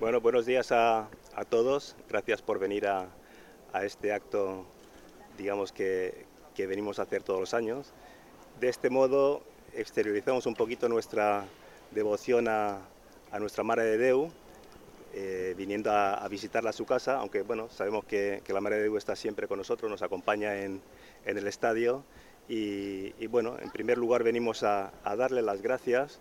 Bueno, buenos días a, todos. Gracias por venir a, este acto, digamos, que, venimos a hacer todos los años. De este modo exteriorizamos un poquito nuestra devoción a, nuestra Madre de Deu, eh, viniendo a, visitarla a su casa, aunque bueno, sabemos que, la Madre de Deu está siempre con nosotros, nos acompaña en, el estadio y, bueno, en primer lugar venimos a, darle las gracias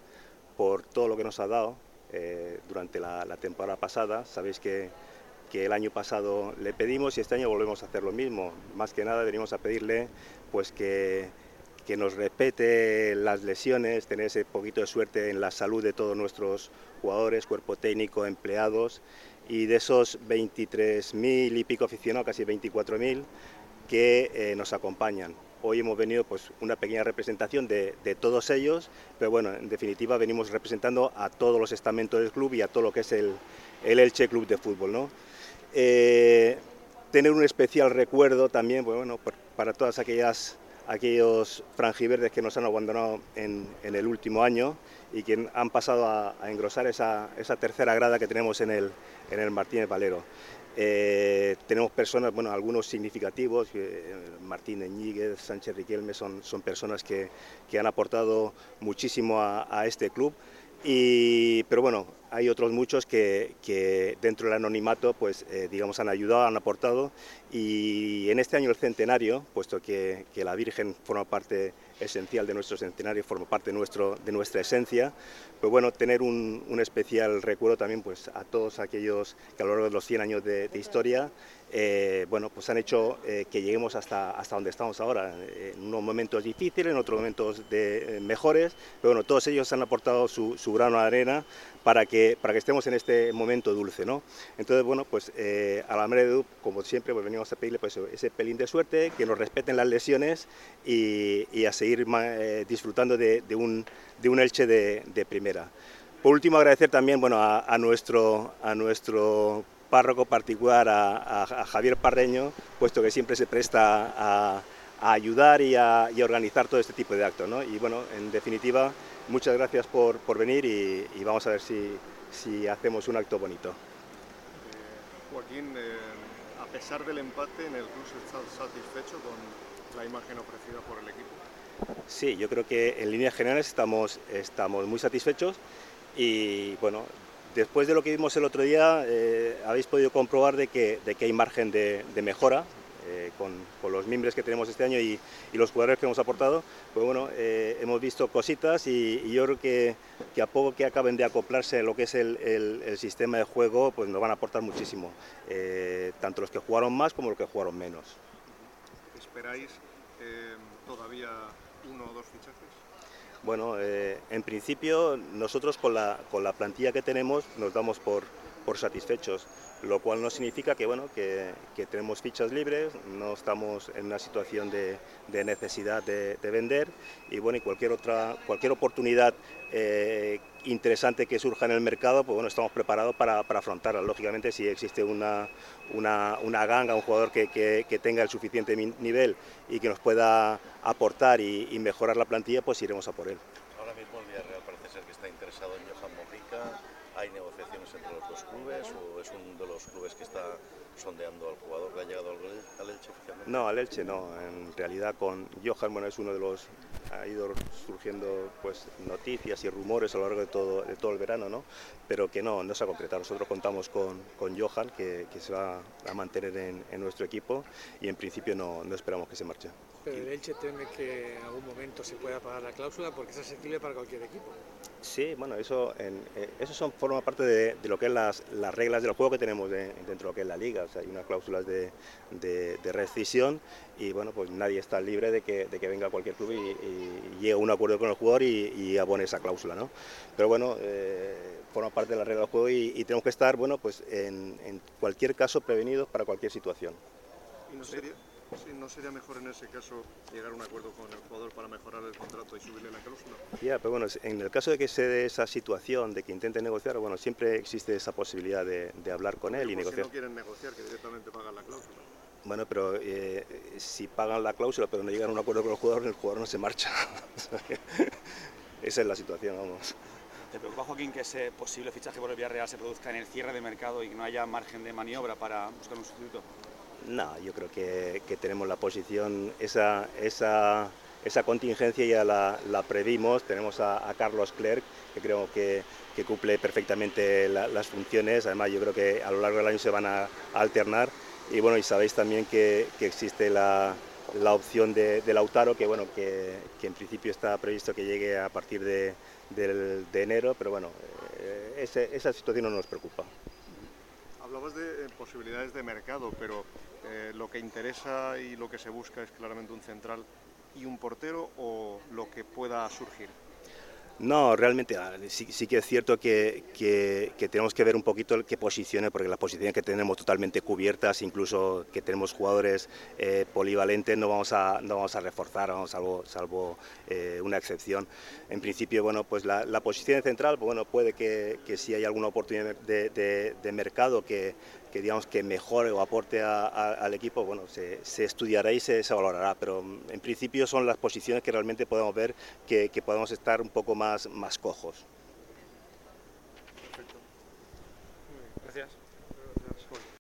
por todo lo que nos ha dado eh, durante la, temporada pasada. Sabéis que, el año pasado le pedimos y este año volvemos a hacer lo mismo. Más que nada venimos a pedirle pues que, que nos respete las lesiones, tener ese poquito de suerte en la salud de todos nuestros jugadores, cuerpo técnico, empleados y de esos 23.000 y pico aficionados, casi 24.000, que eh, nos acompañan. Hoy hemos venido pues una pequeña representación de, todos ellos, pero bueno, en definitiva venimos representando a todos los estamentos del club y a todo lo que es el, el Elche Club de Fútbol. ¿no? Eh, tener un especial recuerdo también pues, bueno, para todas aquellas aquellos franjiverdes que nos han abandonado en, el último año y que han pasado a, engrosar esa, tercera grada que tenemos en el, en el Martínez Valero. Eh, tenemos personas, bueno, algunos significativos, eh, Martín Eñíguez, Sánchez Riquelme, son, son personas que, han aportado muchísimo a, este club. Y, pero bueno, hay otros muchos que, dentro del anonimato, pues eh, digamos, han ayudado, han aportado. Y en este año el centenario, puesto que, la Virgen forma parte esencial de nuestro centenario, forma parte nuestro, de nuestra esencia. Pues bueno, tener un, especial recuerdo también pues, a todos aquellos que a lo largo de los 100 años de, historia eh, bueno, pues han hecho eh, que lleguemos hasta, hasta donde estamos ahora, en unos momentos difíciles, en otros momentos de, mejores, pero bueno, todos ellos han aportado su grano de arena para que, para que estemos en este momento dulce. ¿no? Entonces, bueno, pues a la Madre de como siempre, pues venimos a pedirle pues, ese pelín de suerte, que nos respeten las lesiones y, y a seguir ir eh, disfrutando de, un, de un Elche de, primera. Por último, agradecer también bueno, a, nuestro, a nuestro párroco particular, a, Javier Parreño, puesto que siempre se presta a, ayudar y a, organizar todo este tipo de actos. ¿no? Y bueno, en definitiva, muchas gracias por, por venir y, vamos a ver si, si, hacemos un acto bonito. Eh, Joaquín, eh, a pesar del empate, ¿en el club está satisfecho con la imagen ofrecida por el equipo? Sí, yo creo que en líneas generales estamos, estamos muy satisfechos y bueno, después de lo que vimos el otro día eh, habéis podido comprobar de que, de que hay margen de, mejora eh, con, los miembros que tenemos este año y, los jugadores que hemos aportado, pues bueno, eh, hemos visto cositas y, yo creo que, que, a poco que acaben de acoplarse a lo que es el, el, sistema de juego, pues nos van a aportar muchísimo, tanto los que jugaron más como los que jugaron menos. ¿Esperáis todavía uno o dos fichajes? Bueno, eh, en principio nosotros con la, con la plantilla que tenemos nos damos por, por satisfechos lo cual no significa que, bueno, que, tenemos fichas libres, no estamos en una situación de, necesidad de, vender y, bueno, cualquier, otra, cualquier oportunidad eh, interesante que surja en el mercado, pues bueno, estamos preparados para, afrontarla. Lógicamente, si existe una, una, ganga, un jugador que, tenga el suficiente nivel y que nos pueda aportar y mejorar la plantilla, pues iremos a por él. Ahora mismo el Villarreal parece ser que está interesado en Johan Mojica ¿Hay negociaciones entre los dos clubes o es uno de los clubes que está sondeando al jugador que ha llegado al, Elche oficialmente? No, al Elche no. En realidad con Johan, bueno, es uno de los... Ha ido surgiendo pues noticias y rumores a lo largo de todo, de todo el verano, ¿no? Pero que no, no se ha concretado. Nosotros contamos con, con Johan, que, que, se va a mantener en, en, nuestro equipo y en principio no, no esperamos que se marche. Pero el Elche teme que en algún momento se pueda pagar la cláusula porque es accesible para cualquier equipo. Sí, bueno, eso, en, eh, son, forma parte de, lo que es las, las, reglas del juego que tenemos dentro de lo que es la liga. O sea, hay unas cláusulas de, de, rescisión y bueno, pues nadie está libre de que, que venga cualquier club y, llegue a un acuerdo con el jugador y, abone esa cláusula, ¿no? Pero bueno, eh, forma parte de la regla del juego y, tenemos que estar, bueno, pues en, en cualquier caso prevenidos para cualquier situación. ¿Y no sería, Sí, ¿No sería mejor en ese caso llegar a un acuerdo con el jugador para mejorar el contrato y subirle la cláusula? Ya, pero bueno, en el caso de que se dé esa situación, de que intente negociar, bueno, siempre existe esa posibilidad de, hablar con él y negociar. Si no quieren negociar, que directamente pagan la cláusula. Bueno, pero eh, si pagan la cláusula pero no llegan a un acuerdo con el jugador, el jugador no se marcha. Esa es la situación, vamos. ¿Te preocupa, Joaquín, que ese posible fichaje por el Villarreal se produzca en el cierre de mercado y que no haya margen de maniobra para buscar un sustituto? No, yo creo que, tenemos la posición, esa, esa, esa contingencia ya la, previmos, tenemos a, Carlos Clerc, que creo que, cumple perfectamente la, las funciones, además yo creo que a lo largo del año se van a, alternar. Y bueno, y sabéis también que, existe la, opción de, de, Lautaro, que bueno, que, en principio está previsto que llegue a partir de, enero, pero bueno, eh, esa situación no nos preocupa. Hablabas de eh, posibilidades de mercado, pero eh, lo que interesa y lo que se busca es claramente un central y un portero o lo que pueda surgir. No, realmente sí, sí, que es cierto que, que, tenemos que ver un poquito qué posiciones, porque las posiciones que tenemos totalmente cubiertas, incluso que tenemos jugadores eh, polivalentes, no vamos a, no vamos a reforzar, vamos, salvo, salvo eh, una excepción. En principio, bueno, pues la, la posición central, bueno, puede que, si hay alguna oportunidad de, de mercado que, que digamos que mejore o aporte al equipo, bueno, se, se estudiará y se, se, valorará, pero mm, en principio son las posiciones que realmente podemos ver que, que podemos estar un poco más, más cojos.